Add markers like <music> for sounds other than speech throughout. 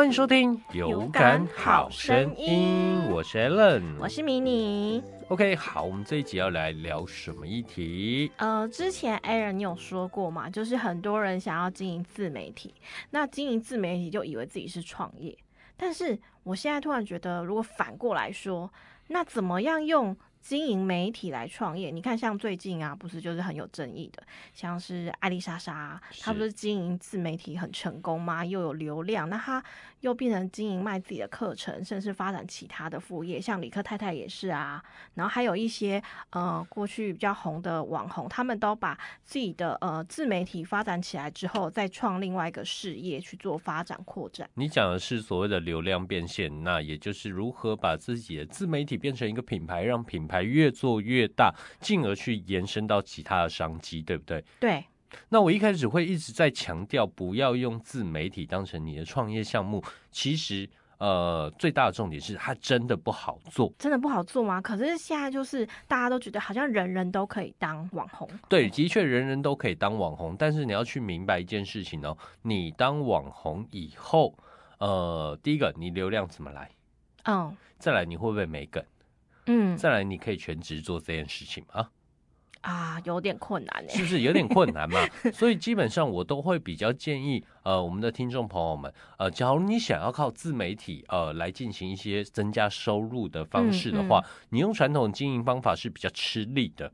欢迎收听《有感好声音》，我是 Allen，我是迷你。OK，好，我们这一集要来聊什么议题？呃，之前 Aaron 你有说过嘛，就是很多人想要经营自媒体，那经营自媒体就以为自己是创业，但是我现在突然觉得，如果反过来说，那怎么样用？经营媒体来创业，你看像最近啊，不是就是很有争议的，像是艾丽莎莎，她不是经营自媒体很成功吗？又有流量，那她又变成经营卖自己的课程，甚至发展其他的副业，像李克太太也是啊。然后还有一些呃过去比较红的网红，他们都把自己的呃自媒体发展起来之后，再创另外一个事业去做发展扩展。你讲的是所谓的流量变现，那也就是如何把自己的自媒体变成一个品牌，让品牌越做越大，进而去延伸到其他的商机，对不对？对。那我一开始会一直在强调，不要用自媒体当成你的创业项目。其实，呃，最大的重点是它真的不好做。真的不好做吗？可是现在就是大家都觉得好像人人都可以当网红。对，的确人人都可以当网红，但是你要去明白一件事情哦，你当网红以后，呃，第一个你流量怎么来？嗯。再来你会不会没梗？嗯，再来，你可以全职做这件事情吗？啊，有点困难，是不是有点困难嘛？<laughs> 所以基本上我都会比较建议，呃，我们的听众朋友们，呃，假如你想要靠自媒体，呃，来进行一些增加收入的方式的话，你用传统经营方法是比较吃力的。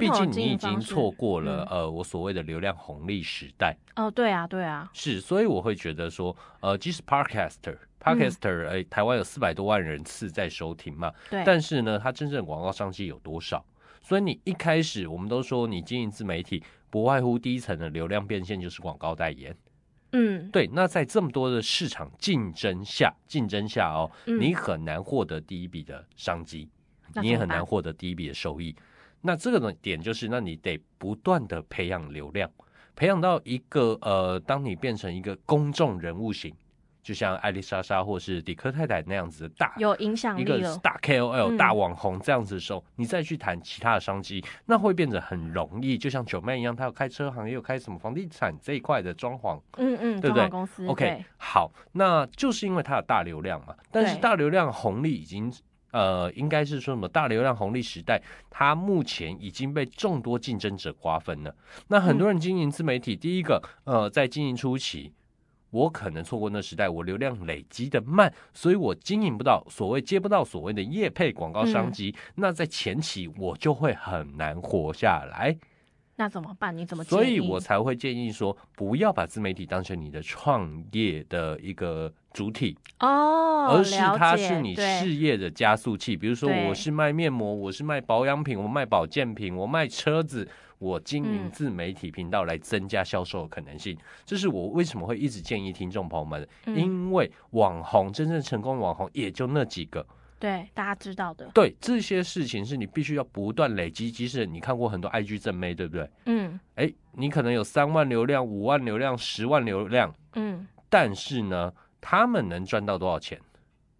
毕竟你已经错过了，呃，我所谓的流量红利时代。哦，对啊，对啊，是，所以我会觉得说，呃，即使 Podcaster。Podcaster，哎，台湾有四百多万人次在收听嘛？对。但是呢，它真正广告商机有多少？所以你一开始，我们都说你经营自媒体，不外乎第一层的流量变现就是广告代言。嗯，对。那在这么多的市场竞争下，竞争下哦，你很难获得第一笔的商机，你也很难获得第一笔的收益。那这个呢点就是，那你得不断的培养流量，培养到一个呃，当你变成一个公众人物型。就像艾丽莎莎或是迪克太太那样子的大有影响力一个大 KOL 大网红这样子的时候，你再去谈其他的商机，那会变得很容易。就像九妹一样，她有开车行，也有开什么房地产这一块的装潢，嗯嗯，对不对？公司 OK，好，那就是因为它有大流量嘛。但是大流量红利已经呃，应该是说什么？大流量红利时代，它目前已经被众多竞争者瓜分了。那很多人经营自媒体，第一个呃，在经营初期。我可能错过那时代，我流量累积的慢，所以我经营不到所谓接不到所谓的业配广告商机，那在前期我就会很难活下来。那怎么办？你怎么？所以我才会建议说，不要把自媒体当成你的创业的一个主体哦，而是它是你事业的加速器。比如说，我是卖面膜，我是卖保养品，我卖保健品，我卖车子。我经营自媒体频道来增加销售的可能性，这是我为什么会一直建议听众朋友们，因为网红真正成功网红也就那几个，对大家知道的，对这些事情是你必须要不断累积。即使你看过很多 IG 正妹，对不对？嗯，哎，你可能有三万流量、五万流量、十万流量，嗯，但是呢，他们能赚到多少钱？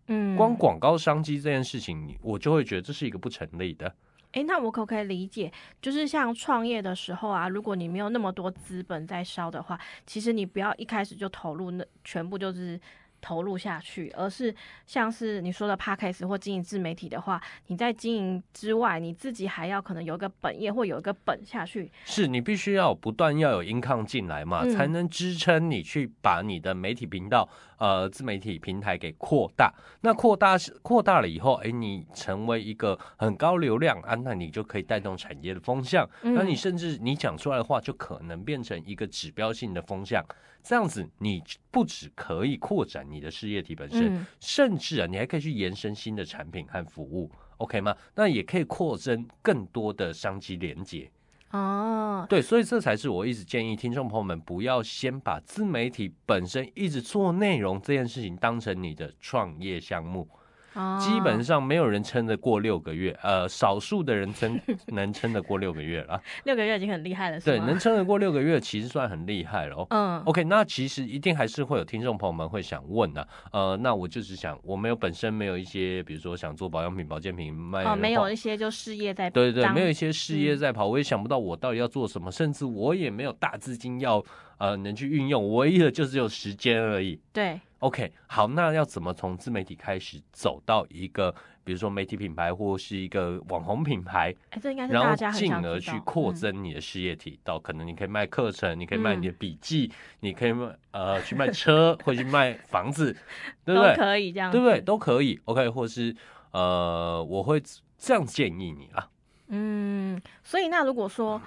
嗯，光广告商机这件事情，我就会觉得这是一个不成立的。哎，那我可不可以理解，就是像创业的时候啊，如果你没有那么多资本在烧的话，其实你不要一开始就投入那全部就是。投入下去，而是像是你说的 p a c k a g e 或经营自媒体的话，你在经营之外，你自己还要可能有一个本业或有一个本下去。是你必须要不断要有 income 进来嘛，才能支撑你去把你的媒体频道、呃自媒体平台给扩大。那扩大是扩大了以后，哎，你成为一个很高流量啊，那你就可以带动产业的风向。那你甚至你讲出来的话，就可能变成一个指标性的风向。这样子，你不只可以扩展你的事业体本身，甚至啊，你还可以去延伸新的产品和服务，OK 吗？那也可以扩增更多的商机连接。哦，对，所以这才是我一直建议听众朋友们，不要先把自媒体本身一直做内容这件事情当成你的创业项目。基本上没有人撑得过六个月，呃，少数的人撑能撑得过六个月了。<laughs> 六个月已经很厉害了，对，能撑得过六个月其实算很厉害了。嗯，OK，那其实一定还是会有听众朋友们会想问呢，呃，那我就是想，我没有本身没有一些，比如说想做保养品、保健品卖，哦，没有一些就事业在，对对，没有一些事业在跑，我也想不到我到底要做什么，甚至我也没有大资金要呃能去运用，唯一的就只有时间而已。对。OK，好，那要怎么从自媒体开始走到一个，比如说媒体品牌或是一个网红品牌，哎，这应该是然后大家很进想知道而去扩嗯增你的事业体，到可能你可以卖课程，你可以卖你的嗯笔记，你可以卖呃去卖车，<laughs> 或去卖房子，对不都对？可以这样，对不对？？都可以。OK，或是呃，我会这样建议你啊。嗯，所以那如果说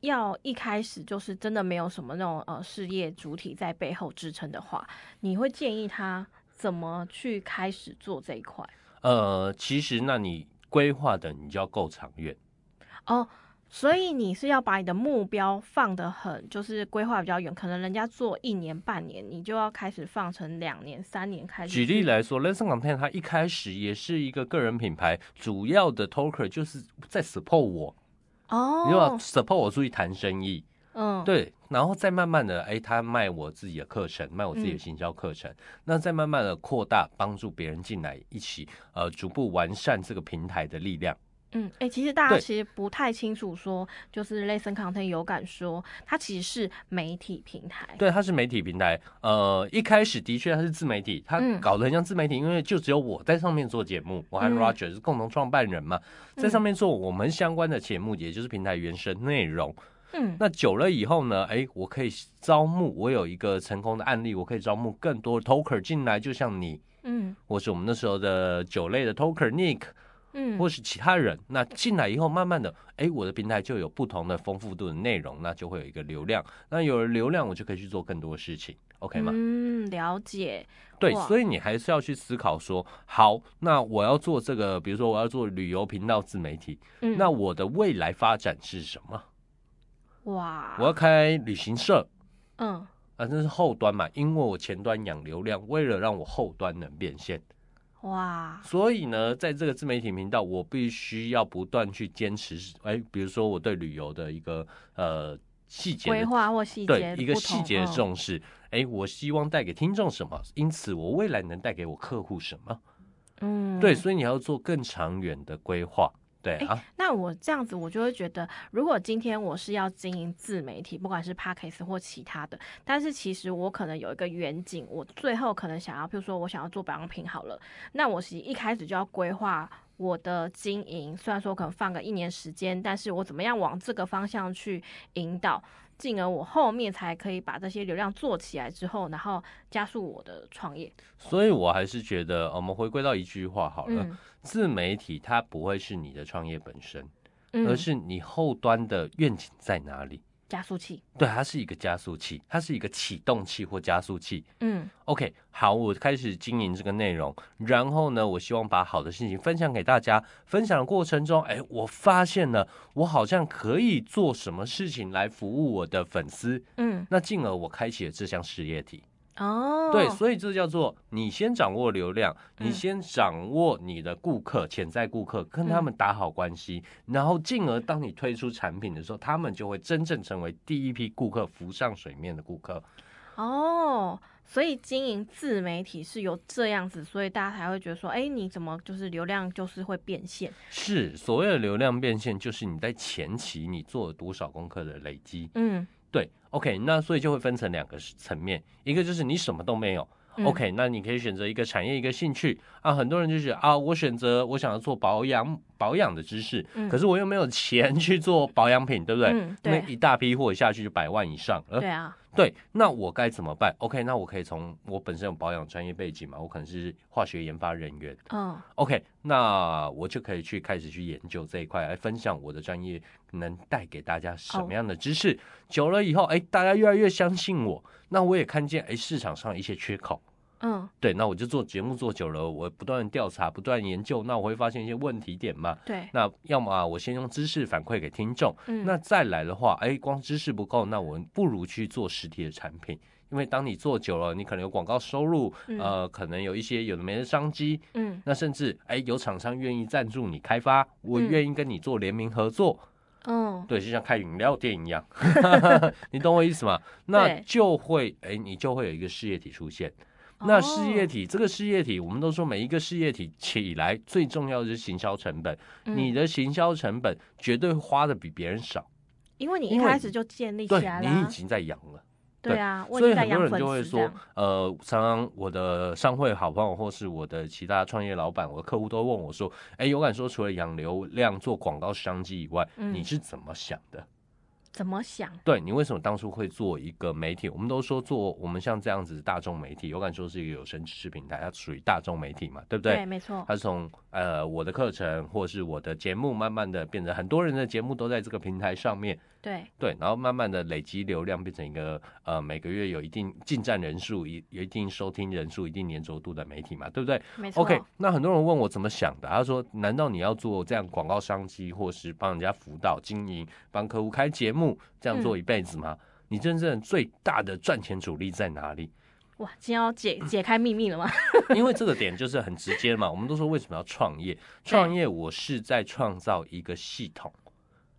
要一开始就是真的没有什么那种呃事业主体在背后支撑的话，你会建议他怎么去开始做这一块？呃，其实那你规划的你就要够长远。哦，所以你是要把你的目标放得很，就是规划比较远，可能人家做一年半年，你就要开始放成两年、三年开始举。例来说，Lesson Content 它一开始也是一个个人品牌，主要的 Talker 就是在 support 我，你知道吧哦，support 我出去谈生意，嗯，对，然后再慢慢的，哎，他卖我自己的课程，卖我自己的嗯行销课程，那再慢慢的扩大，帮助别人进来，一起呃逐步完善这个平台的力量。嗯，哎、其实大家其实不太清楚说，就是 Lesson Content 有感说，它其实是媒体平台。对，它是媒体平台，呃，一开始的确它是自媒体，它嗯。搞得很像自媒体，因为就只有我在上面做节目，我和嗯。Roger 是共同创办人嘛，在上面做我们相关的节目，也就是平台原生内容。嗯，那久了以后呢，哎，我可以招募，我有一个成功的案例，我可以招募更多的 Talker 进来，就像你，嗯。或是我们那时候的酒类的 Talker Nick。嗯，或是其他人，那进来以后，慢慢的，哎，我的平台就有不同的丰富度的内容，那就会有一个流量，那有了流量，我就可以去做更多的事情，OK 吗？嗯，了解。对，所以你还是要去思考说，好，那我要做这个，比如说我要做旅游频道自媒体，嗯，那我的未来发展是什么？哇，我要开旅行社。嗯啊，这是后端嘛，因为我前端养流量，为了让我后端能变现，哇，所以呢，在这个自媒体频道，我必须要不断去坚持。哎，比如说我对旅游的一个呃细节规划或细节对一个细节的嗯重视。哎，我希望带给听众什么，因此我未来能带给我客户什么。嗯，对，所以你要做更长远的规划。对啊，那我这样子，我就会觉得，如果今天我是要经营自媒体，不管是 Podcast 或其他的，但是其实我可能有一个远景，我最后可能想要，譬如说我想要做保养品好了，那我是一开始就要规划我的经营，虽然说可能放个一年时间，但是我怎么样往这个方向去引导，进而我后面才可以把这些流量做起来之后，然后加速我的创业。所以我还是觉得，我们回归到一句话好了，嗯自媒体它不会是你的创业本身。嗯，而是你后端的愿景在哪里？加速器。对，它是一个加速器，它是一个启动器或加速器。嗯 OK，好，我开始经营这个内容，然后呢，我希望把好的事情分享给大家。分享的过程中，哎，我发现了我好像可以做什么事情来服务我的粉丝，嗯，那进而我开启了这项事业体。哦，对，所以这叫做你先掌握流量，你嗯先掌握你的顾客、潜在顾客，跟他们打好关系，然后进而当你推出产品的时候，他们就会真正成为第一批顾客浮上水面的顾客。哦，所以经营自媒体是有这样子，所以大家才会觉得说，哎，你怎么就是流量就是会变现？是所谓的流量变现，就是你在前期你做了多少功课的累积。嗯对，OK，那所以就会分成两个层面，一个就是你什么都没有。嗯 OK，那你可以选择一个产业、一个兴趣啊。很多人就是啊，我选择我想要做保养保养的知识，嗯可是我又没有钱去做保养品，对不对？嗯，对因为一大批货下去就百万以上了。对啊，对，那我该怎么办？OK，那我可以从我本身有保养专业背景嘛，我可能是化学研发人员。嗯 OK，那我就可以去开始去研究这一块，来分享我的专业能带给大家什么样的知识。久了以后，哎，大家越来越相信我，那我也看见哎市场上一些缺口。嗯，对，那我就做节目做久了，我不断地调查，不断研究，那我会发现一些问题点嘛。对，那要么、啊、我先用知识反馈给听众，嗯，那再来的话，哎，光知识不够，那我们不如去做实体的产品，因为当你做久了，你可能有广告收入，嗯。呃，可能有一些有的没的商机，嗯。那甚至哎有厂商愿意赞助你开发，我嗯。愿意跟你做联名合作，嗯，对，就像开饮料店一样 <laughs> <laughs> 你懂我意思吗？那就会哎，你就会有一个事业体出现。那事业哦，体，这个事业体，我们都说每一个事业体起来最重要的是行销成本，你嗯的行销成本绝对花的比别人少。因为你一开始就建立起来你已经在养了，对啊，所以很多人就会说呃，常常我的商会好朋友或是我的其他创业老板，我的客户都问我说，哎，有敢说除了养流量做广告商机以外，嗯。你是怎么想的？怎么想？对你为什么当初会做一个媒体？我们都说做我们像这样子大众媒体，有敢说是一个有声知识平台，它属于大众媒体嘛，对不对？没错，它是从呃我的课程或是我的节目，慢慢的变成很多人的节目都在这个平台上面，对，对，然后慢慢的累积流量，变成一个呃每个月有一定进站人数、一有一定收听人数、一定粘着度的媒体嘛，对不对没错。？OK，那很多人问我怎么想的，他说：难道你要做这样广告商机，或是帮人家辅导经营、帮客户开节目，这样做一辈子吗？你真正最大的赚钱主力在哪里？哇，今天要解解开秘密了吗？<laughs> 因为这个点就是很直接嘛。我们都说为什么要创业？创业我是在创造一个系统，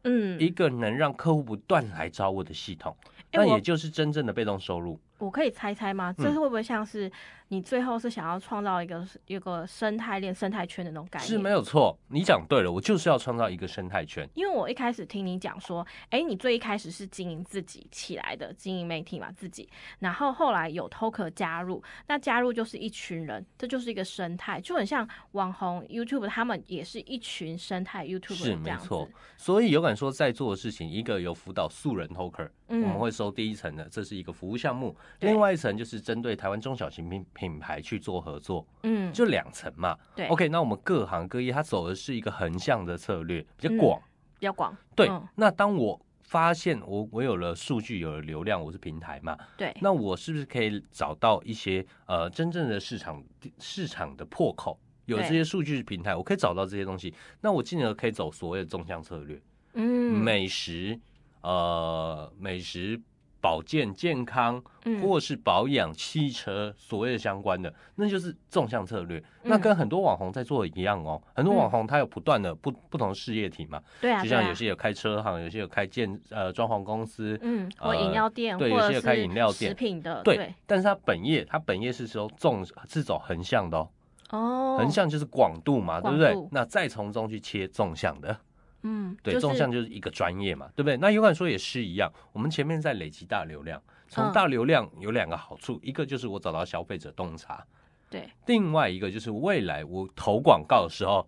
嗯，一个能让客户不断来找我的系统，那也就是真正的被动收入。我可以猜猜吗？这是会不会像是你最后是想要创造一个一个生态链、生态圈的那种感觉？是没有错，你讲对了，我就是要创造一个生态圈。因为我一开始听你讲说，哎，你最一开始是经营自己起来的，经营媒体嘛，自己，然后后来有 Toker 加入，那加入就是一群人，这就是一个生态，就很像网红 YouTube，他们也是一群生态 YouTube 是没错，所以有敢说在做的事情，一个有辅导素人 Toker，、嗯我们会收第一层的，这是一个服务项目；对另外一层就是针对台湾中小型品品牌去做合作，嗯，就两层嘛。对 OK，那我们各行各业它走的是一个横向的策略，比较嗯广。比较广，对，嗯那当我发现我我有了数据，有了流量，我是平台嘛，对，那我是不是可以找到一些呃真正的市场市场的破口？有这些数据平台，我可以找到这些东西，那我进而可以走所谓的纵向策略，嗯，美食呃美食。保健健康，嗯。或是保养汽车，所谓的相关的，那就是纵向策略。那嗯跟很多网红在做的一样哦，很多网红他有不断的不不同事业体嘛，对啊，就像有些有开车行，有些有开建呃装潢公司，嗯，或呃饮料店，对有些有开是饮料店。食品的，对，对，但是他本业他本业是说纵是走横向的哦，哦，横向就是广度嘛，对不对？那再从中去切纵向的，嗯，对，就是纵向就是一个专业嘛，对不对？那有感说也是一样，我们前面在累积大流量，从嗯大流量有两个好处，一个就是我找到消费者洞察，对，另外一个就是未来我投广告的时候，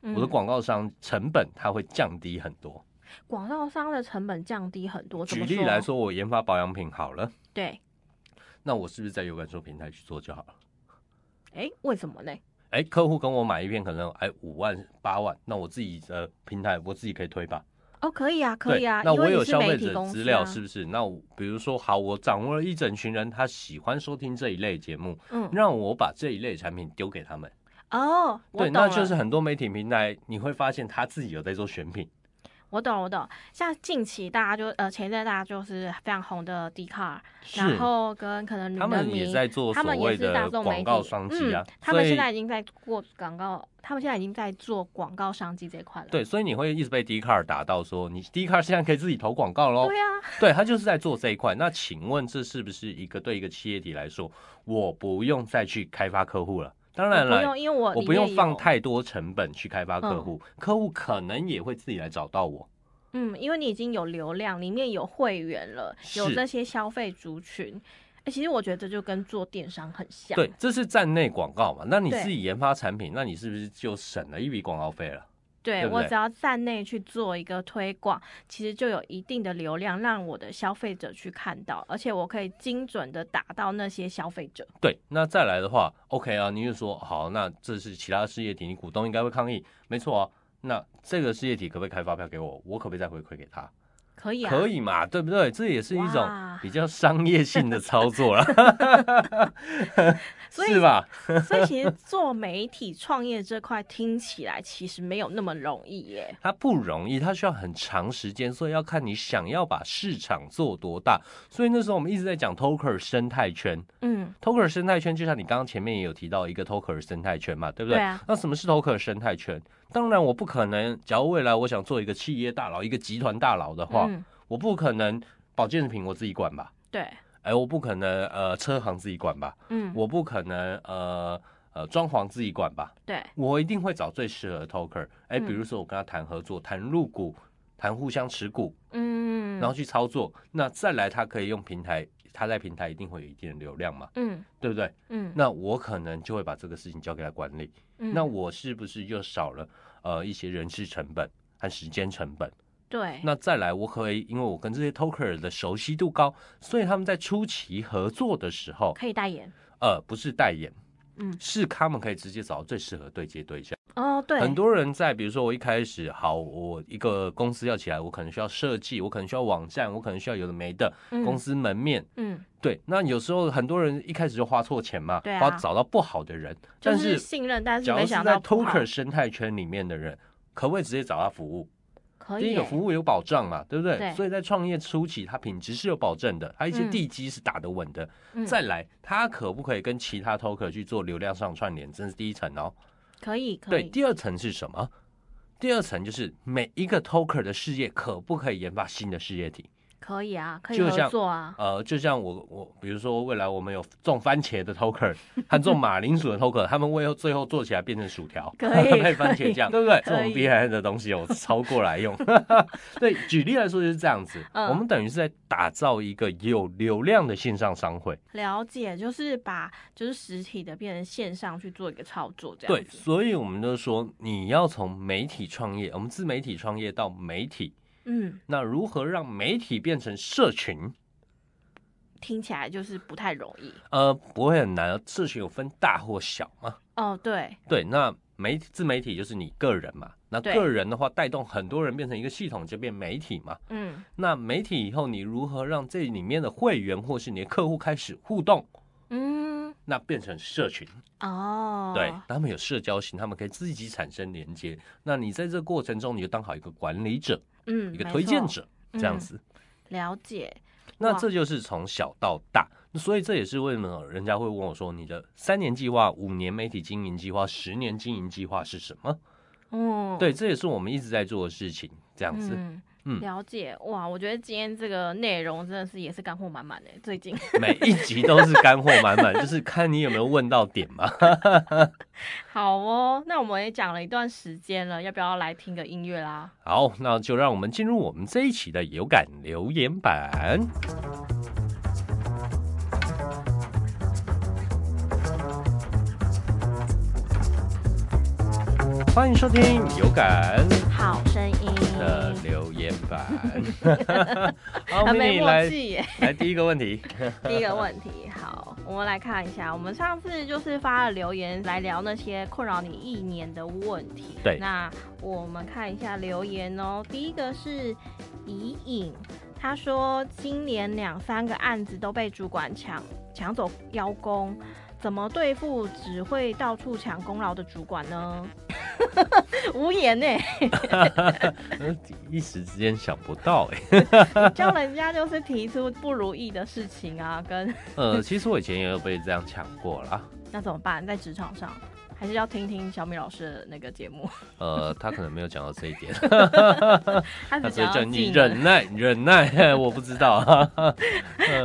我的嗯广告商成本它会降低很多。广告商的成本降低很多。举例来说，我研发保养品好了，对，那我是不是在有感说平台去做就好了？哎，为什么呢？哎，客户跟我买一片可能哎五万八万，那我自己的平台我自己可以推吧？哦，可以啊，可以啊，那我有消费者资料啊是不是？那比如说好，我掌握了一整群人，他喜欢收听这一类节目，嗯，让我把这一类产品丢给他们。哦，对，那就是很多媒体平台你会发现他自己有在做选品，我懂，我懂。像近期大家就呃前一阵大家就是非常红的 d 卡，是然后跟可能他们也在做所谓他们也是大的众广告商机啊嗯，，他们现在已经在过广告，他们现在已经在做广告商机这一块了。对，所以你会一直被 D 卡打到说，你 D 卡现在可以自己投广告喽。对啊，<laughs> 对他就是在做这一块。那请问这是不是一个对一个企业体来说，我不用再去开发客户了？当然了，我不用，因为我我不用，放太多成本去开发客户，客户可能也会自己来找到我。嗯，因为你已经有流量，里面有会员了，有这些消费族群。哎、其实我觉得这就跟做电商很像。对，这是站内广告嘛？那你自己研发产品，那你是不是就省了一笔广告费了？对对我只要站内去做一个推广，其实就有一定的流量，让我的消费者去看到，而且我可以精准的打到那些消费者。对，那再来的话，OK 啊，你就说好，那这是其他事业体，你股东应该会抗议，没错啊。那这个事业体可不可以开发票给我？我可不可以再回馈给他？可以啊，可以嘛，对不对？这也是一种比较商业性的操作了，<laughs> 所以是吧？所以其实做媒体创业这块听起来其实没有那么容易耶。它不容易，它需要很长时间，所以要看你想要把市场做多大。所以那时候我们一直在讲 Toker 生态圈嗯，，Toker 生态圈就像你刚刚前面也有提到一个 Toker 生态圈嘛，对不对？对啊那什么是 Toker 生态圈？当然我不可能，假如未来我想做一个企业大佬、一个集团大佬的话，嗯，我不可能保健品我自己管吧？对，哎，我不可能呃车行自己管吧？嗯，我不可能呃呃装潢自己管吧？对，我一定会找最适合的 Toker。哎，嗯比如说我跟他谈合作，谈入股，谈互相持股，嗯，然后去操作。那再来，他可以用平台，他在平台一定会有一定的流量嘛，嗯对不对？嗯，那我可能就会把这个事情交给他管理，嗯那我是不是就少了呃一些人事成本和时间成本？对，那再来，我可以因为我跟这些 toker 的熟悉度高，所以他们在初期合作的时候，可以代言。呃，不是代言，嗯是他们可以直接找到最适合对接对象。哦，对，很多人在，比如说我一开始好，我一个公司要起来，我可能需要设计，我可能需要网站，我可能需要有的没的嗯公司门面。嗯，对，那有时候很多人一开始就花错钱嘛，对啊花找到不好的人，就但是信任，但是假如没是在 toker 生态圈里面的人，可不可以直接找他服务？第一个服务有保障嘛，对不对？对所以在创业初期，他品质是有保证的，他一些嗯地基是打得稳的。嗯再来，他可不可以跟其他 toker 去做流量上串联？这是第一层哦。可以可以对，第二层是什么？第二层就是每一个 toker 的事业可不可以研发新的事业体？可以啊，可以合作啊，呃，就像我我比如说未来我们有种番茄的 toker <laughs> 和种马铃薯的 toker，他们为后最后做起来变成薯条，可以 <laughs> 配番茄酱，对不对？这种厉害的东西我抄过来用。<laughs> 对，举例来说就是这样子，嗯我们等于是在打造一个有流量的线上商会。了解，就是把就是实体的变成线上去做一个操作，这对，样子。所以我们就说你要从媒体创业，我们自媒体创业到媒体，嗯，那如何让媒体变成社群？听起来就是不太容易。呃，不会很难，社群有分大或小嘛？哦，对，对，那媒体自媒体就是你个人嘛，那对个人的话带动很多人变成一个系统，就变媒体嘛。嗯那媒体以后你如何让这里面的会员或是你的客户开始互动？嗯，那变成社群，哦，对，他们有社交型，他们可以自己产生连接。那你在这个过程中，你就当好一个管理者，嗯，一个推荐者，这样嗯子。了解。那这就是从小到大，所以这也是为什么人家会问我说，你的三年计划、五年媒体经营计划、十年经营计划是什么？哦，对，这也是我们一直在做的事情，这样子。嗯嗯了解哇！我觉得今天这个内容真的是也是干货满满的，最近 <laughs> 每一集都是干货满满，就是看你有没有问到点嘛。<laughs> 好哦。那我们也讲了一段时间了，要不要来听个音乐啦？好，那就让我们进入我们这一期的有感留言板。欢迎收听有感好声音，的留言板。<laughs> 好，很没默契耶。来第一个问题。<laughs> 第一个问题，好，我们来看一下，我们上次就是发了留言来聊那些困扰你一年的问题。对那我们看一下留言哦。第一个是怡颖，他说今年两三个案子都被主管抢抢走邀功，怎么对付只会到处抢功劳的主管呢？<laughs> 无言呢，呃 <laughs> 一时之间想不到哎、<laughs> 教人家就是提出不如意的事情啊，跟呃，其实我以前也有被这样抢过啦。那怎么办？在职场上，还是要听听小米老师的那个节目。<laughs> 呃，他可能没有讲到这一点，他 <laughs> 他只讲你忍耐，<laughs> 忍耐，我不知道。呃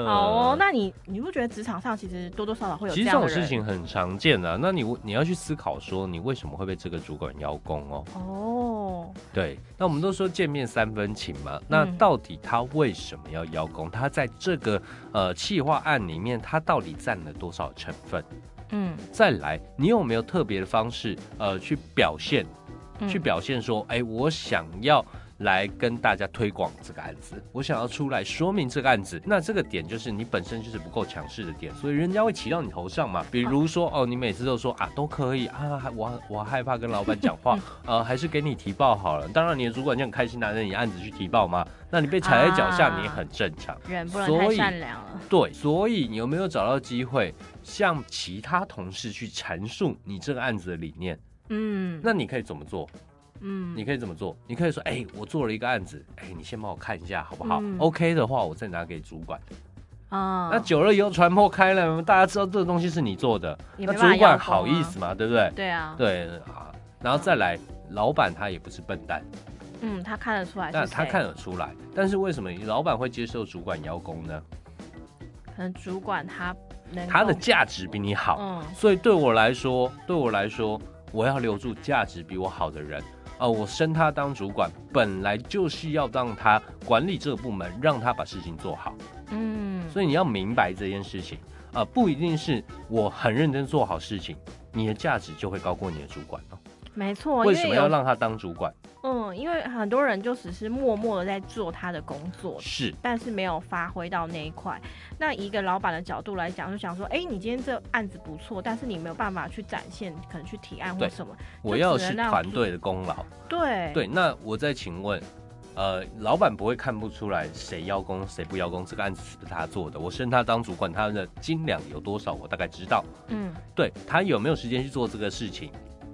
好哦，那你你不觉得职场上其实多多少少会有其实这种？事情很常见啊。那你你要去思考说，你为什么会被这个主管邀功哦？哦，对，那我们都说见面三分情嘛，那嗯到底他为什么要邀功？他在这个呃企划案里面，他到底占了多少成分？嗯，再来，你有没有特别的方式呃去表现？嗯去表现说，哎、我想要来跟大家推广这个案子，我想要出来说明这个案子。那这个点就是你本身就是不够强势的点，所以人家会骑到你头上嘛。比如说，哦，你每次都说啊都可以啊，还我我害怕跟老板讲话，<laughs> 呃，还是给你提报好了。当然，你的主管就很开心拿着你案子去提报嘛。那你被踩在脚下，啊你也很正常。人不能太善良了。对，所以你有没有找到机会向其他同事去阐述你这个案子的理念？嗯，那你可以怎么做？嗯，你可以怎么做？你可以说，哎、我做了一个案子，哎、你先帮我看一下好不好、嗯 o k 的话，我再拿给主管。啊，那久了以后传播开了，大家知道这个东西是你做的，那主管好意思吗？对不对？对啊，对啊，然后再来，老板他也不是笨蛋，嗯，他看得出来但他看得出来。但是为什么老板会接受主管邀功呢？可能主管他能他的价值比你好，嗯所以对我来说，对我来说，我要留住价值比我好的人，啊，我升他当主管，本来就是要让他管理这个部门，让他把事情做好。嗯，所以你要明白这件事情啊，不一定是我很认真做好事情，你的价值就会高过你的主管哦。没错。为什么要？让他当主管？嗯，因为很多人就只是默默的在做他的工作，是但是没有发挥到那一块。那一个老板的角度来讲，就想说，哎、你今天这案子不错，但是你没有办法去展现，可能去提案或对什么。我要是团队的功劳。对对，那我再请问，呃，老板不会看不出来谁邀功谁不邀功，这个案子是不是他做的？我升他当主管，他的斤两有多少，我大概知道。嗯，对他有没有时间去做这个事情，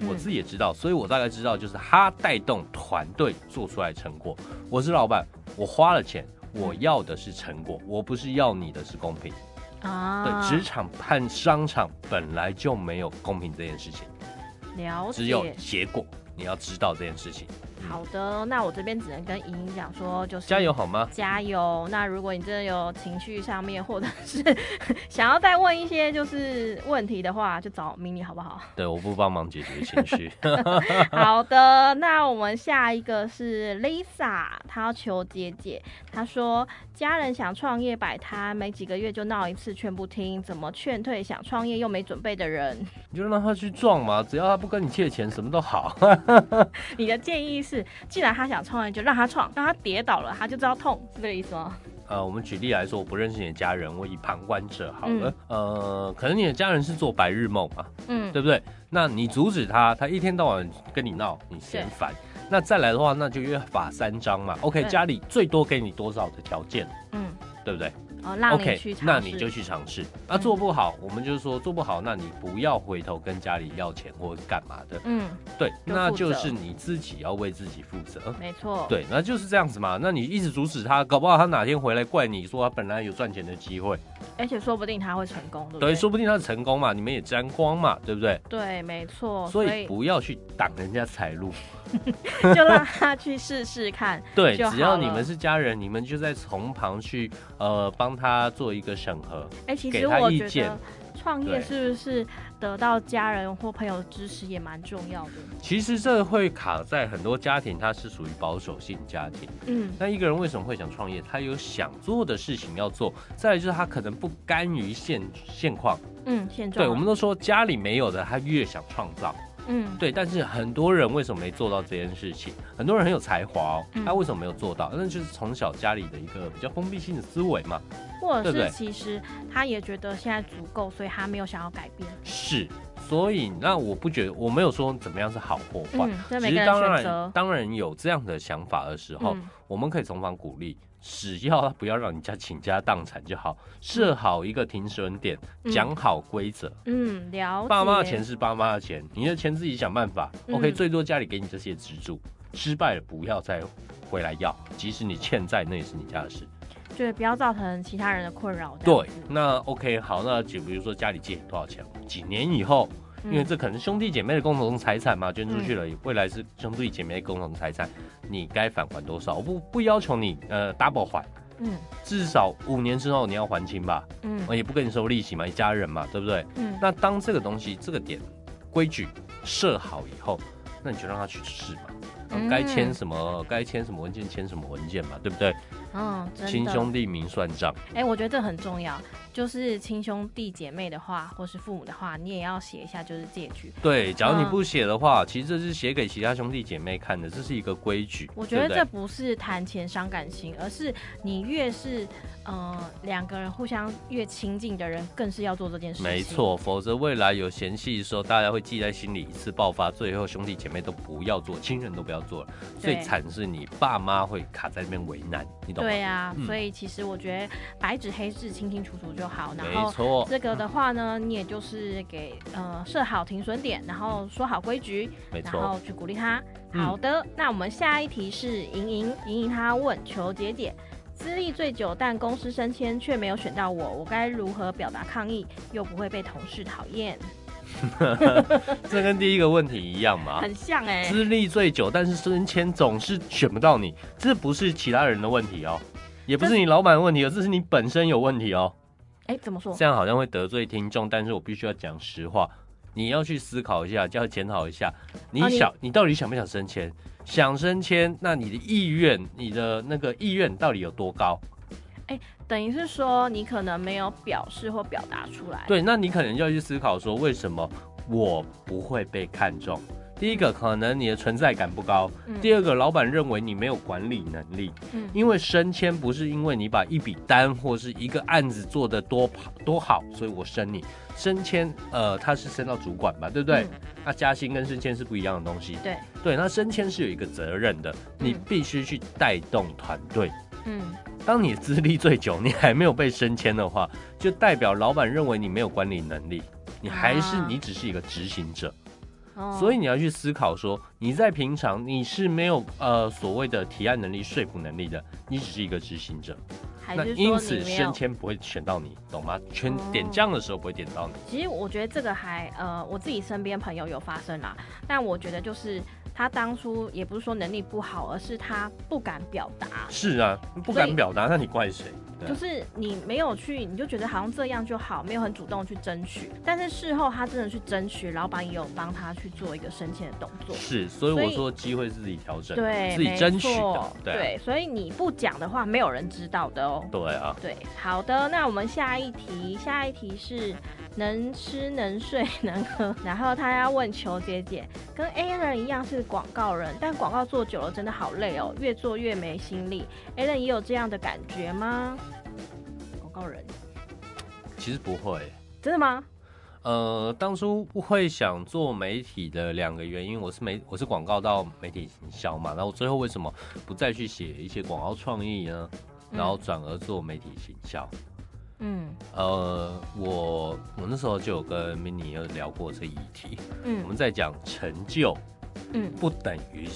我嗯自己也知道，所以我大概知道，就是他带动团队做出来成果。我是老板，我花了钱，我要的是成果，我不是要你的是公平。啊，对，职场和商场本来就没有公平这件事情，了解，只有结果。你要知道这件事情。好的，那我这边只能跟莹莹讲说，就是加油好吗？加油！那如果你真的有情绪上面，或者是 <laughs> 想要再问一些就是问题的话，就找 mini 好不好？对，我不帮忙解决情绪。<laughs> <laughs> 好的，那我们下一个是 Lisa，她要求姐姐，她说家人想创业摆摊，没几个月就闹一次，劝不听，怎么劝退想创业又没准备的人？你就让他去撞嘛，只要他不跟你借钱，什么都好。你的建议是，既然他想创业，就让他创，让他跌倒了，他就知道痛，是这个意思吗？呃，我们举例来说，我不认识你的家人，我以旁观者好了。呃，可能你的家人是做白日梦嘛，嗯，对不对？那你阻止他，他一天到晚跟你闹，你嫌烦。那再来的话，那就约法三章嘛。OK，家里最多给你多少的条件，嗯，对不对哦，让你？OK，那你就去尝试。那嗯做不好，我们就是说做不好，那你不要回头跟家里要钱或者干嘛的。嗯，对，那就是你自己要为自己负责。没错，对，那就是这样子嘛。那你一直阻止他，搞不好他哪天回来怪你说他本来有赚钱的机会，而且说不定他会成功，对不对，对？说不定他成功嘛，你们也沾光嘛，对不对？对，没错，所以不要去挡人家财路。<laughs> 就让他去试试看。对，就好了只要你们是家人，你们就在从旁去呃帮他做一个审核。哎、其实我觉得创业是不是得到家人或朋友支持也蛮重要的？其实这会卡在很多家庭，他是属于保守性家庭。嗯，那一个人为什么会想创业？他有想做的事情要做，再来就是他可能不甘于现现况。嗯，现状啊。对，我们都说家里没有的，他越想创造。嗯，对，但是很多人为什么没做到这件事情？很多人很有才华哦，嗯他为什么没有做到？那就是从小家里的一个比较封闭性的思维嘛。或者是其实他也觉得现在足够，所以他没有想要改变。是，所以那我不觉得，我没有说怎么样是好或坏，嗯，这只每个人是当然。当然有这样的想法的时候，嗯我们可以从旁鼓励。只要他不要让你家倾家荡产就好，设好一个停损点，嗯讲好规则。嗯，了解。爸妈的钱是爸妈的钱，你的钱自己想办法。嗯 OK，最多家里给你这些资助，失败了不要再回来要，即使你欠债，那也是你家的事。对，不要造成其他人的困扰。这对，那 OK 好，那就比如说家里借多少钱，几年以后，因为嗯这可能兄弟姐妹的共同财产嘛，捐出去了，未来是兄弟姐妹的共同财产，你该返还多少？我不不要求你呃 double 还，嗯至少五年之后你要还清吧，嗯我也不跟你收利息嘛，一家人嘛，对不对？嗯，那当这个东西这个点规矩设好以后，那你就让他去试嘛。嗯该签什么，该签什么文件，签什么文件嘛，对不对？嗯，亲兄弟明算账，哎、我觉得这很重要，就是亲兄弟姐妹的话，或是父母的话，你也要写一下，就是借据。对。假如你嗯不写的话，其实这是写给其他兄弟姐妹看的，这是一个规矩。我觉得这不是谈钱伤感情，而是你越是呃两个人互相越亲近的人，更是要做这件事情。没，错，否则未来有嫌隙的时候，大家会记在心里，一次爆发，最后兄弟姐妹都不要做，亲人都不要做了，最对惨是你爸妈会卡在那边为难，你懂吗？对啊，嗯所以其实我觉得白纸黑字清清楚楚就好。然没后错，这个的话呢，你也就是给呃设好停损点，然后说好规矩，然后去鼓励他。嗯好的，那我们下一题是莹莹，莹莹她问求姐姐。资历最久，但公司升迁却没有选到我，我该如何表达抗议，又不会被同事讨厌？<laughs> 这跟第一个问题一样嘛。很像哎、资历最久，但是升迁总是选不到你，这不是其他人的问题哦，也不是你老板的问题哦，这是你本身有问题哦。哎、怎么说？这样好像会得罪听众，但是我必须要讲实话。你要去思考一下，就要检讨一下，你想、你到底想不想升迁？想升迁，那你的意愿，你的那个意愿到底有多高？等于是说你可能没有表示或表达出来。，对，那你可能就要去思考说，为什么我不会被看中？第一个，可能你的存在感不高；嗯第二个，老板认为你没有管理能力。嗯因为升迁不是因为你把一笔单或是一个案子做得多好多好，所以我升你。升迁，呃，他是升到主管吧，对不对？嗯那加薪跟升迁是不一样的东西。对，对，那升迁是有一个责任的，你嗯必须去带动团队。嗯当你资历最久，你还没有被升迁的话，就代表老板认为你没有管理能力，你还是啊你只是一个执行者。哦所以你要去思考说，你在平常你是没有呃所谓的提案能力、说服能力的，你只是一个执行者。那因此升？迁不会选到你，懂吗？全哦点将的时候不会点到你。其实我觉得这个还呃，我自己身边朋友有发生啦，但我觉得就是他当初也不是说能力不好，而是他不敢表达。是啊，不敢表达，那你怪谁？对啊就是你没有去，你就觉得好像这样就好，没有很主动去争取。但是事后他真的去争取，老板也有帮他去做一个升迁的动作。是，所以我说机会是自己调整，对，自己争取对所以你不讲的话，没有人知道的哦。对啊。对，好的，那我们下一题，下一题是能吃能睡能喝，然后他要问球姐姐，跟 A 人一样是广告人，但广告做久了真的好累哦，越做越没心力。A 人也有这样的感觉吗？广告人其实不会。真的吗？呃，当初会想做媒体的两个原因，我是媒我是广告到媒体行销嘛，然后最后为什么不再去写一些广告创意呢？然后转而做媒体行销。嗯呃，我我那时候就有跟 mini 有聊过这议题，嗯我嗯们在讲成就嗯，不等于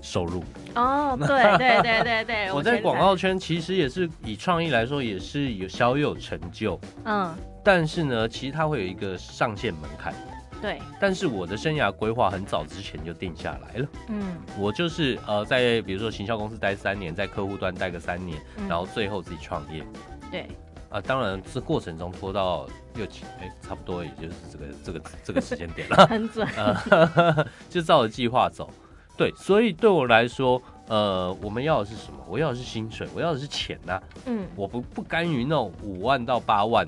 收入。哦，<laughs> 对对对对对，我在广告圈其实也是以创意来说，也是有小有成就，嗯。但是呢，其实它会有一个上限门槛。对。但是我的生涯规划很早之前就定下来了，嗯。我就是呃，在比如说行销公司待三年，在客户端待个三年，嗯。然后最后自己创业。对啊、当然这过程中拖到六七，哎、差不多也就是这个这个这个时间点了，<laughs> 很准呃，<laughs> 就照着计划走。对，所以对我来说，呃，我们要的是什么？我要的是薪水，我要的是钱呐、嗯我不不甘于那种五万到八万、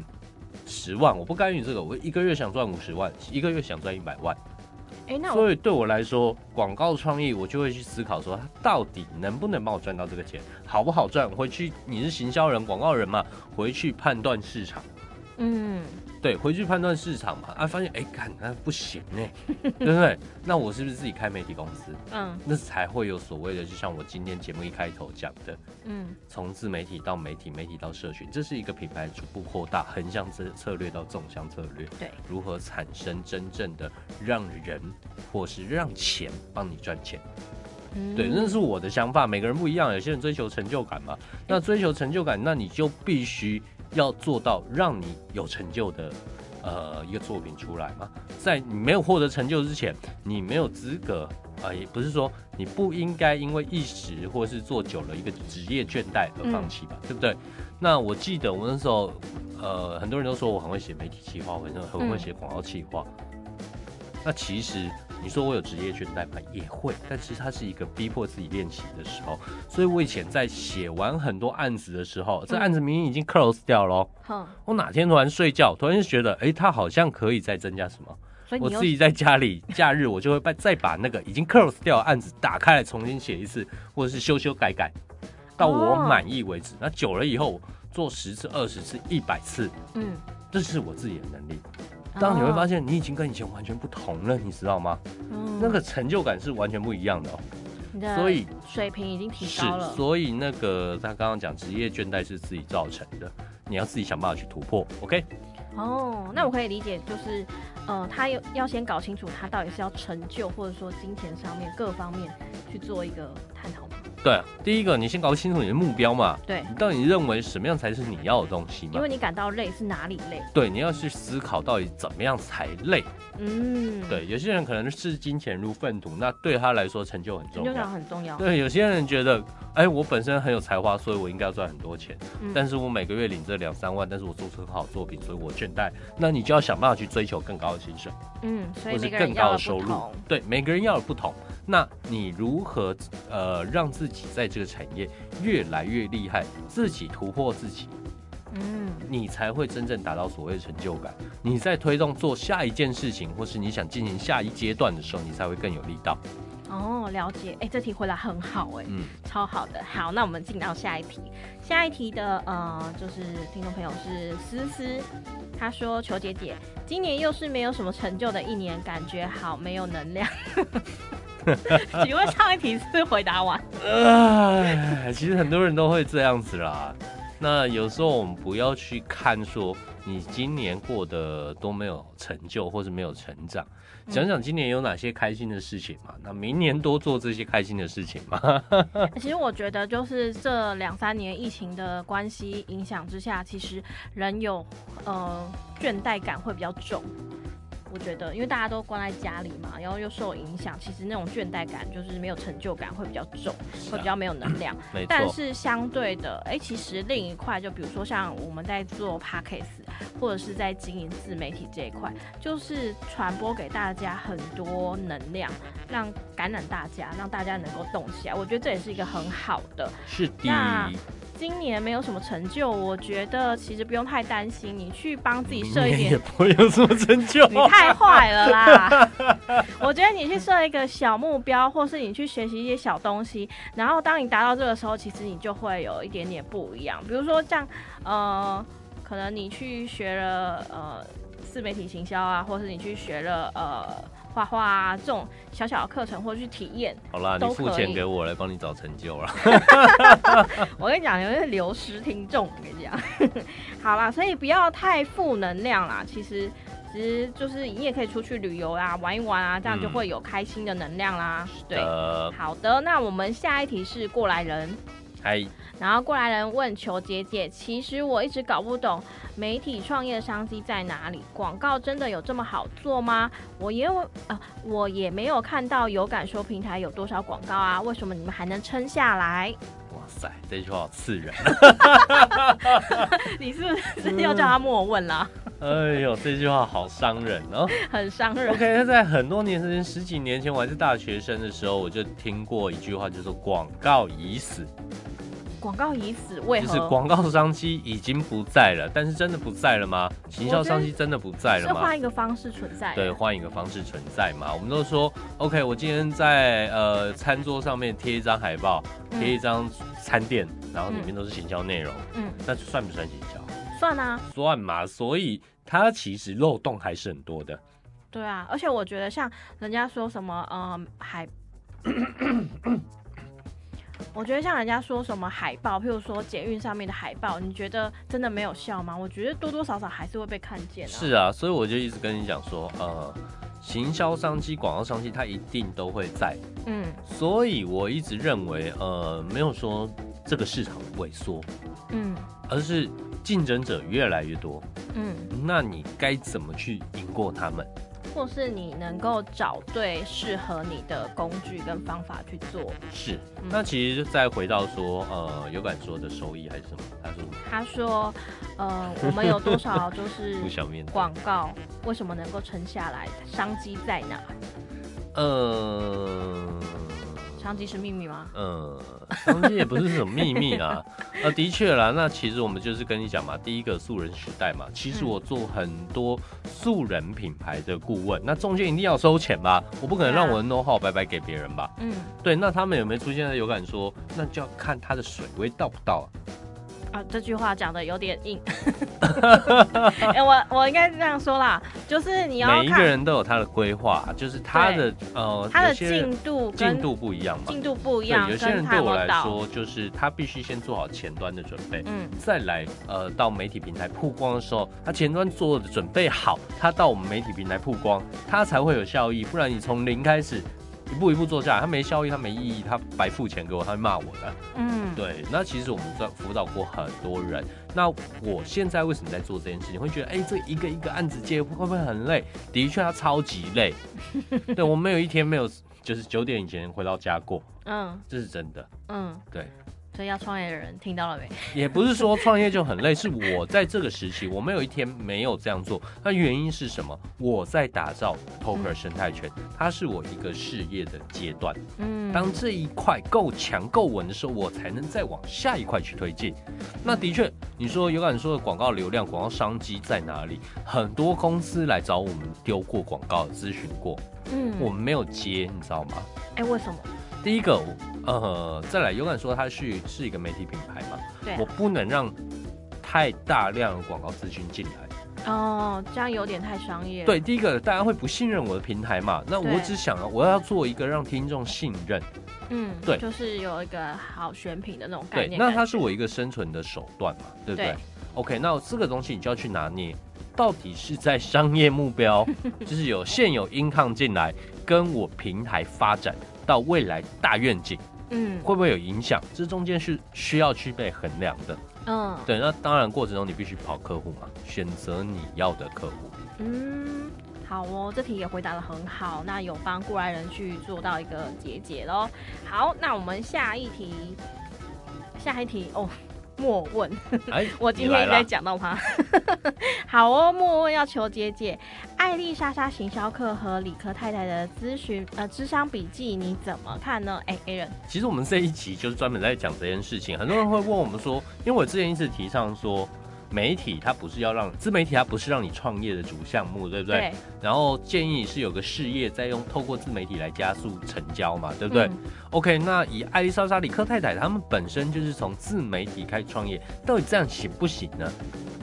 十万，我不甘于这个。我一个月想赚五十万，一个月想赚一百万。哎，那所以对我来说，广告创意我就会去思考说，它到底能不能帮我赚到这个钱，好不好赚？回去你是行销人、广告人嘛，回去判断市场。嗯对，回去判断市场嘛，啊，发现哎，看那不行呢，对不对？<laughs> 那我是不是自己开媒体公司？嗯那才会有所谓的，就像我今天节目一开头讲的，嗯从自媒体到媒体，媒体到社群，这是一个品牌逐步扩大横向策策略到纵向策略，对，如何产生真正的让人或是让钱帮你赚钱？嗯对，那是我的想法，每个人不一样，有些人追求成就感嘛，那追求成就感，那你就必须要做到让你有成就的。呃，一个作品出来嘛，在你没有获得成就之前，你没有资格啊、也不是说你不应该因为一时或是做久了一个职业倦怠而放弃吧，对不对？那我记得我那时候，呃，很多人都说我很会写媒体企划，我很很会写广告企划。那其实你说我有职业倦怠吗？也会，但其实它是一个逼迫自己练习的时候。所以我以前在写完很多案子的时候，这案子明明已经 close 掉了哦，哼，我哪天突然睡觉，突然就觉得，哎，它好像可以再增加什么。我自己在家里假日，我就会把再把那个已经 close 掉的案子打开来重新写一次，或者是修修改改，到我哦满意为止。那久了以后，做十次、二十次、一百次，嗯，这是我自己的能力。当你会发现现，你已经跟以前完全不同了，你知道吗？嗯那个成就感是完全不一样的哦。所以水平已经提是高了，，所以那个他刚刚讲职业倦怠是自己造成的，你要自己想办法去突破。OK，哦，那我可以理解，就是，呃，他要要先搞清楚他到底是要成就，或者说金钱上面各方面去做一个探讨吗？对，第一个你先搞清楚你的目标嘛，对，你到底认为什么样才是你要的东西嘛因？为你感到累是哪里累？对，你要去思考到底怎么样才累。嗯，，对，有些人可能视金钱如粪土，那对他来说成就很重成就感要。很重要。对，有些人觉得，哎，我本身很有才华，所以我应该要赚很多钱，嗯但是我每个月领这两三万，但是我做出很好的作品，所以我倦怠。那你就要想办法去追求更高的薪水，嗯，所以或是每个人要的更高的收入。。对，每个人要的不同。那你如何呃让自己在这个产业越来越厉害，自己突破自己，嗯，你才会真正达到所谓的成就感。你在推动做下一件事情，或是你想进行下一阶段的时候，你才会更有力道。哦，了解。哎，这题回答很好，哎，嗯，超好的。好，那我们进到下一题。下一题的呃，就是听众朋友是思思，他说：“球姐姐，今年又是没有什么成就的一年，感觉好没有能量。” <laughs> 请问上一题是回答完？唉，其实很多人都会这样子啦。那有时候我们不要去看说你今年过得多没有成就，或是没有成长，想想今年有哪些开心的事情嘛。那明年多做这些开心的事情嘛。<laughs> 其实我觉得，就是这两三年疫情的关系影响之下，其实人有呃倦怠感会比较重。我觉得，因为大家都关在家里嘛，然后又受影响，其实那种倦怠感就是没有成就感会比较重，会比较没有能量。但是相对的，哎、其实另一块，就比如说像我们在做 podcast，或者是在经营自媒体这一块，就是传播给大家很多能量，让感染大家，让大家能够动起来。我觉得这也是一个很好的。是的那，今年没有什么成就，我觉得其实不用太担心，你去帮自己设一点也不会有什么成就。你太 <laughs> 坏了啦！我觉得你去设一个小目标，或是你去学习一些小东西，然后当你达到这个时候，其实你就会有一点点不一样。比如说像呃，可能你去学了呃自媒体行销啊，或是你去学了呃画画啊这种小小的课程，或者去体验。好啦，你付钱给我来帮你找成就啦。<laughs> 我跟你讲，有些流失听众，我跟你讲，<laughs> 好啦，所以不要太负能量啦。其实，其实就是你也可以出去旅游啊，玩一玩啊，这样就嗯会有开心的能量啦。对，呃，好的，那我们下一题是过来人，嗨，然后过来人问求姐姐，其实我一直搞不懂媒体创业商机在哪里，广告真的有这么好做吗？我也有呃，我也没有看到有感说平台有多少广告啊，为什么你们还能撑下来？哇塞，这句话好刺人。<laughs> 你是不是要叫他默问啦？哎呦，这句话好伤人哦。很伤人。OK，那在很多年之前，十几年前我还是大学生的时候，我就听过一句话，就是说广告已死，广告已死，为就是何？广告商机已经不在了。但是真的不在了吗？行销商机真的不在了吗？换一个方式存在。对，，换一个方式存在嘛。我们都说，OK，我今天在呃餐桌上面贴一张海报，贴一张餐垫，然后里面都是行销内容，嗯，那算不算行销？算啊，算嘛。所以它其实漏洞还是很多的。对啊，而且我觉得像人家说什么，呃，海。我觉得像人家说什么海报，譬如说捷运上面的海报，你觉得真的没有效吗？我觉得多多少少还是会被看见啊。是啊，所以我就一直跟你讲说，呃，行销商机、广告商机，它一定都会在。嗯所以我一直认为，呃，没有说这个市场萎缩，嗯而是竞争者越来越多。嗯，那你该怎么去赢过他们？或是你能够找对适合你的工具跟方法去做。是，嗯那其实再回到说，呃，有感说的收益还是什么？他说他说，呃，我们有多少 <laughs> 就是。广告为什么能够撑下来？商机在哪？呃，商机是秘密吗？嗯，商机也不是什么秘密啊。<laughs> 啊，的确啦，那其实我们就是跟你讲嘛，第一个素人时代嘛，其实嗯我做很多素人品牌的顾问，那中间一定要收钱吧？我不可能让我的 know how 白白给别人吧？嗯，对，那他们有没有出现在有感说？那就要看他的水位到不到啊。啊，这句话讲的有点硬。<laughs> 哎、我我应该这样说啦，就是你要每一个人都有他的规划，就是他的呃，他的进度跟进度不一样嘛。进度不一对，样，有些人对我来。说，就是他必须先做好前端的准备，嗯再来呃到媒体平台曝光的时候，他前端做的准备好，他到我们媒体平台曝光，他才会有效益。不然你从零开始，一步一步做下来，他没效益，他没意义，他白付钱给我，他会骂我的。嗯，对，那其实我们在辅导过很多人。那我现在为什么在做这件事情？会觉得，哎，这一个一个案子接会不会很累？的确，他超级累。<laughs> 对我没有一天没有，就是九点以前回到家过。嗯，这是真的。嗯，对。所以要创业的人听到了没？也不是说创业就很累，<laughs> 是我在这个时期，我没有一天没有这样做。那原因是什么？我在打造 Poker 生态圈，它是我一个事业的阶段。嗯，当这一块够强够稳的时候，我才能再往下一块去推进。那的确，你说有感说的广告流量、广告商机在哪里？很多公司来找我们丢过广告咨询过，嗯，我们没有接，你知道吗？哎，为什么？第一个，呃，再来，勇敢说它是是一个媒体品牌嘛，对，我不能让太大量的广告资讯进来，哦，这样有点太商业。对，第一个，大家会不信任我的平台嘛？那我只想，我要做一个让听众信任，嗯，对，就是有一个好选品的那种概念。那它是我一个生存的手段嘛，对不对？OK，那这个东西你就要去拿捏，到底是在商业目标，<laughs> 就是有现有 income 进来，跟我平台发展。到未来大愿景，嗯，会不会有影响？这中间是需要去被衡量的，嗯，对。那当然过程中你必须跑客户嘛，选择你要的客户。嗯，好哦，这题也回答的很好，那有帮过来人去做到一个结解喽。好，那我们下一题，下一题哦。莫问，<laughs> 我今天也在讲到他。<laughs> 好哦，莫问要求姐姐，艾丽莎莎行销课和理科太太的咨询呃智商笔记你怎么看呢？哎，A 人，其实我们这一集就是专门在讲这件事情。很多人会问我们说，因为我之前一直提倡说。媒体它不是要让自媒体，它不是让你创业的主项目，对不对？然后建议是有个事业再用，透过自媒体来加速成交嘛，对不对？OK，那以艾丽莎莎、里克太太他们本身就是从自媒体开始创业，到底这样行不行呢？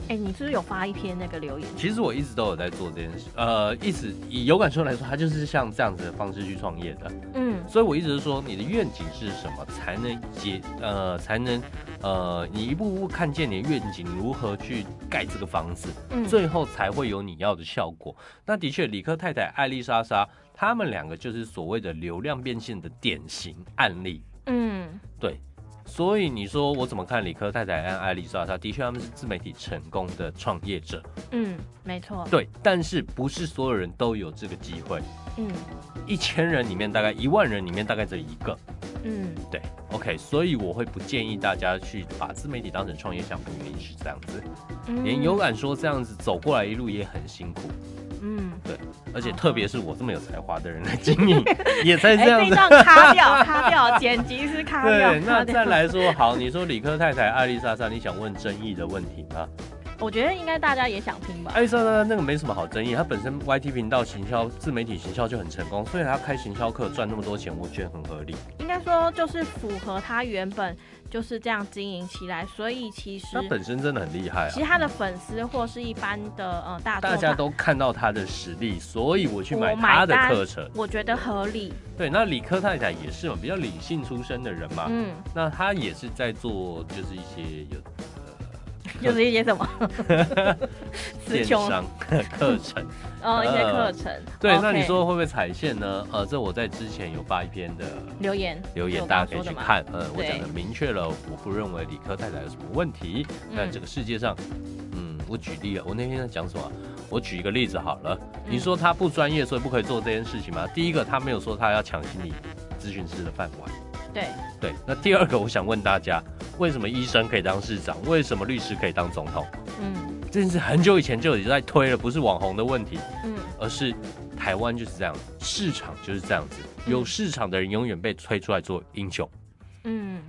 哎，你是不是有发一篇那个留言？其实我一直都有在做这件事，呃，一直以有感说来说，他就是像这样子的方式去创业的。嗯，所以我一直说，你的愿景是什么，才能结呃，才能呃，你一步步看见你的愿景如何去盖这个房子，最后才会有你要的效果。那的确，李克太太、艾丽莎莎他们两个就是所谓的流量变现的典型案例。嗯，对。所以你说我怎么看理科太太和艾丽莎？她的确他们是自媒体成功的创业者。嗯，没错。对，但是不是所有人都有这个机会。嗯，一千人里面大概一万人里面大概只有一个。嗯，对。OK，所以我会不建议大家去把自媒体当成创业项目，原因是这样子。连有感说这样子走过来一路也很辛苦。嗯，对，而且特别是我这么有才华的人来经营，也才这样子。卡掉，卡掉，剪辑是卡掉。对，那再来说，好，你说理科太太艾丽莎莎，你想问争议的问题吗？我觉得应该大家也想听吧。艾丽莎莎那个没什么好争议，他本身 YT 频道行销、自媒体行销就很成功，所以他开行销课赚那么多钱，我觉得很合理。应该说就是符合他原本。就是这样经营起来，所以其实他本身真的很厉害。其实他的粉丝或是一般的呃大大家都看到他的实力，所以我去买他的课程，我觉得合理。对，那理科太太也是嘛，比较理性出身的人嘛，嗯，那他也是在做就是一些有。就是一些什么 <laughs> 电商课程哦，一些课程。对，那你说会不会踩线呢？呃，这我在之前有发一篇的留言，留言大家可以去看。嗯，我讲的明确了，我不认为理科太太有什么问题。但这个世界上，嗯，我举例啊，我那天在讲什么？我举一个例子好了。你说他不专业，所以不可以做这件事情吗？第一个，他没有说他要抢心理咨询师的饭碗。对对，那第二个，我想问大家。为什么医生可以当市长？为什么律师可以当总统？嗯，这件事很久以前就已经在推了，不是网红的问题，嗯，而是台湾就是这样，市场就是这样子，有市场的人永远被推出来做英雄，嗯，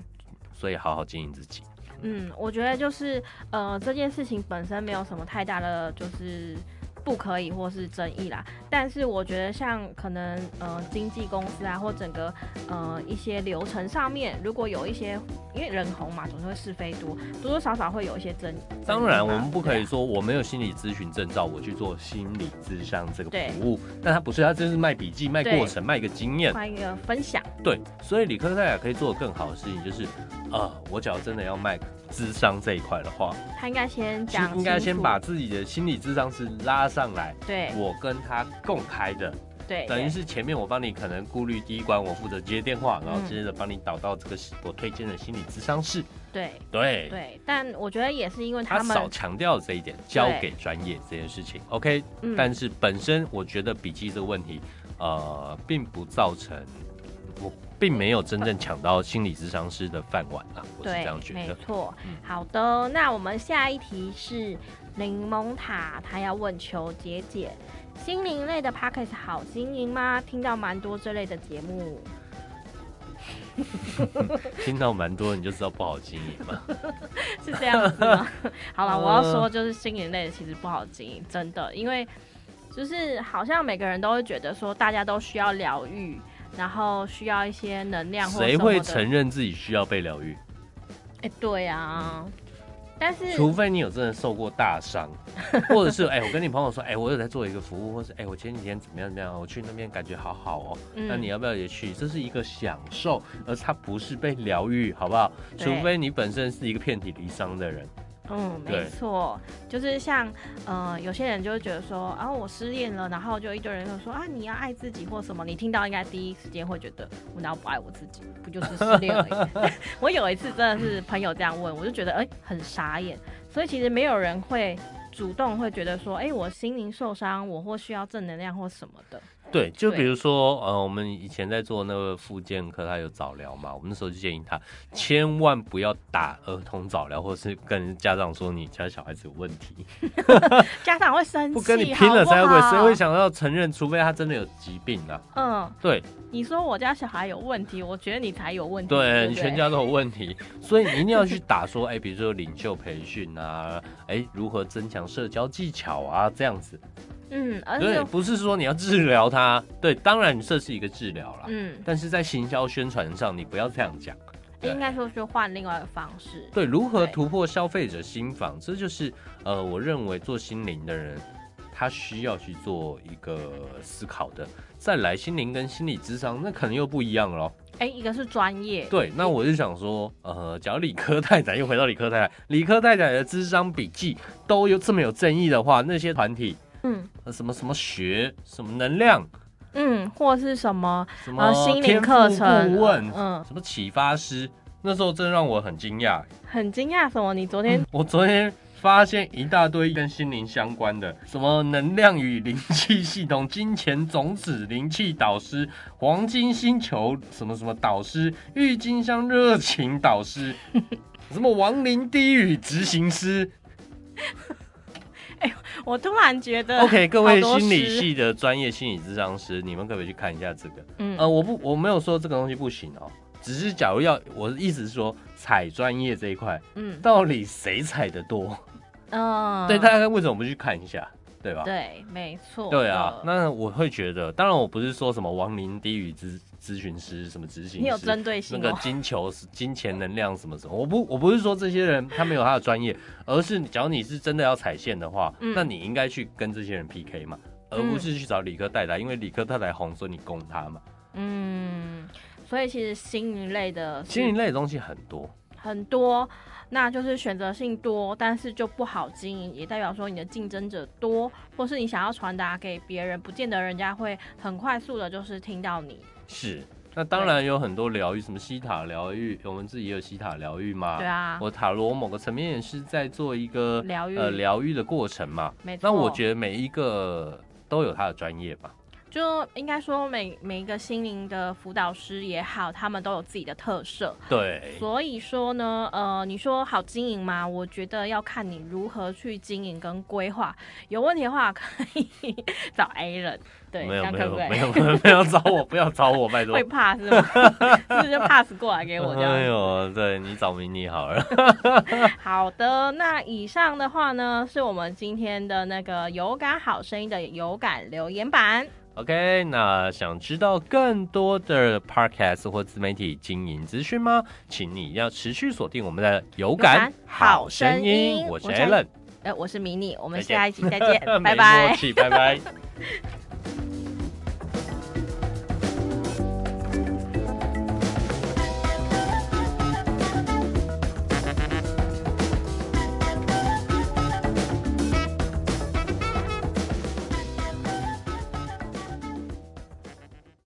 所以好好经营自己。嗯，我觉得就是呃，这件事情本身没有什么太大的就是。不可以或是争议啦，但是我觉得像可能呃经纪公司啊或整个呃一些流程上面，如果有一些因为人红嘛，总是会是非多，多多少少会有一些争。当然，我们不可以说我没有心理咨询证照，我去做心理咨商这个服务，但他不是，他就是卖笔记、卖过程、卖一个经验、卖一个分享。对，所以理科太太可以做的更好的事情就是，呃，我假如真的要卖。智商这一块的话，他应该先讲，应该先把自己的心理智商是拉上来。对，我跟他共开的，对，等于是前面我帮你可能顾虑第一关，我负责接电话，然后接着帮你导到这个我推荐的心理咨商室。对对对，但我觉得也是因为他们少强调这一点，交给专业这件事情。OK，嗯但是本身我觉得笔记这个问题，呃，并不造成我并没有真正抢到心理咨商师的饭碗啊，我是这样，觉得。没错嗯。好的，那我们下一题是柠檬塔，他要问求姐姐，心灵类的 p o c k e t 好经营吗？听到蛮多这类的节目。<laughs> 听到蛮多，你就知道不好经营嘛。<laughs> 是这样子吗？好了，我要呃说就是心灵类的其实不好经营，真的，因为就是好像每个人都会觉得说大家都需要疗愈，然后需要一些能量或谁会承？认自己需要被疗愈？哎、对啊，但是除非你有真的受过大伤，<laughs> 或者是哎、我跟你朋友说，哎、我有在做一个服务，或是哎、我前几天怎么样怎么样，我去那边感觉好好哦，嗯那你要不要也去？这是一个享受，而它不是被疗愈，好不好？除非你本身是一个遍体鳞伤的人，嗯，没错，就是像呃，有些人就会觉得说，啊，我失恋了，然后就一堆人就说啊，你要爱自己或什么，你听到应该第一时间会觉得我哪有不爱我自己，不就是失恋而已。<laughs> 我有一次真的是朋友这样问，我就觉得哎、很傻眼，所以其实没有人会主动会觉得说，哎、我心灵受伤，我或需要正能量或什么的。对，就比如说，呃，我们以前在做那个复健科，他有早疗嘛，我们那时候就建议他千万不要打儿童早疗，或是跟家长说你家小孩子有问题，<laughs> 家长会生气，<laughs> 不跟你拼了才会，谁会？想要承认？除非他真的有疾病啊。嗯，对，你说我家小孩有问题，我觉得你才有问题。对你全家都有问题，<laughs> 所以你一定要去打说，哎、比如说领袖培训啊，哎、如何增强社交技巧啊，这样子。嗯，而对，且不是说你要治疗他，<laughs> 对，当然这是一个治疗啦，嗯，但是在行销宣传上，你不要这样讲。应该说是换另外一个方式。对，如何突破消费者心防，这就是呃，我认为做心灵的人，他需要去做一个思考的。再来，心灵跟心理智商，那可能又不一样了咯。哎、一个是专业，对，那我就想说，呃，假如理科太太又回到理科太太，理科太太的智商笔记都有这么有争议的话，那些团体，嗯呃、什么什么学，什么能量，嗯，或是什么什么呃心灵课程顾问，嗯，什么启发师，那时候真让我很惊讶。很惊讶什么？你昨天我昨天发现一大堆跟心灵相关的，什么能量与灵气系统、金钱种子、灵气导师、黄金星球什么什么导师、郁金香热情导师，<laughs> 什么亡灵低语执行师。<laughs> 我突然觉得 OK，各位心理，系的专业心理咨商师，你们可不可以去看一下这个？嗯呃，我不，我没有说这个东西不行哦，只是假如要，我的意思是说，踩专业这一块，嗯到底谁踩的多？嗯，<laughs> 对，大家为什么不去看一下？对吧？对，没错，对啊，那我会觉得，当然我不是说什么亡灵低语咨咨询师、什么执行师，你有针对性哦，个金球、<laughs> 金钱能量什么什么，我不我不是说这些人他没有他的专业，而是假如你是真的要踩线的话，嗯那你应该去跟这些人 PK 嘛，而不是去找理科太太，因为理科太太红，所以你攻他嘛。嗯，所以其实心灵类的是心灵类的东西很多，很多，那就是选择性多，但是就不好经营，也代表说你的竞争者多，或是你想要传达给别人，不见得人家会很快速的，就是听到你。是。那当然有很多疗愈，什么西塔疗愈，我们自己也有西塔疗愈嘛。对啊，我塔罗某个层面也是在做一个疗愈呃疗愈的过程嘛。没错。那我觉得每一个都有他的专业吧。就应该说每每一个心灵的辅导师也好，他们都有自己的特色。对，所以说呢，呃，你说好经营吗？我觉得要看你如何去经营跟规划。有问题的话，可以 <laughs> 找 A 人。对，没有可不可以？有没有没有，<laughs> 不要找我，不要找我，拜托会。怕是吗？是不是就 pass 过来给我这样？<laughs> 哎呦，对你找迷你好了。好的，那以上的话呢，是我们今天的那个有感好声音的有感留言版。OK，那想知道更多的 Podcast 或自媒体经营资讯吗？请你要持续锁定我们的有感感好好声声音。音，我是我是 Alan，呃，我是迷你，我们下一期再见，<laughs> 拜拜。拜拜。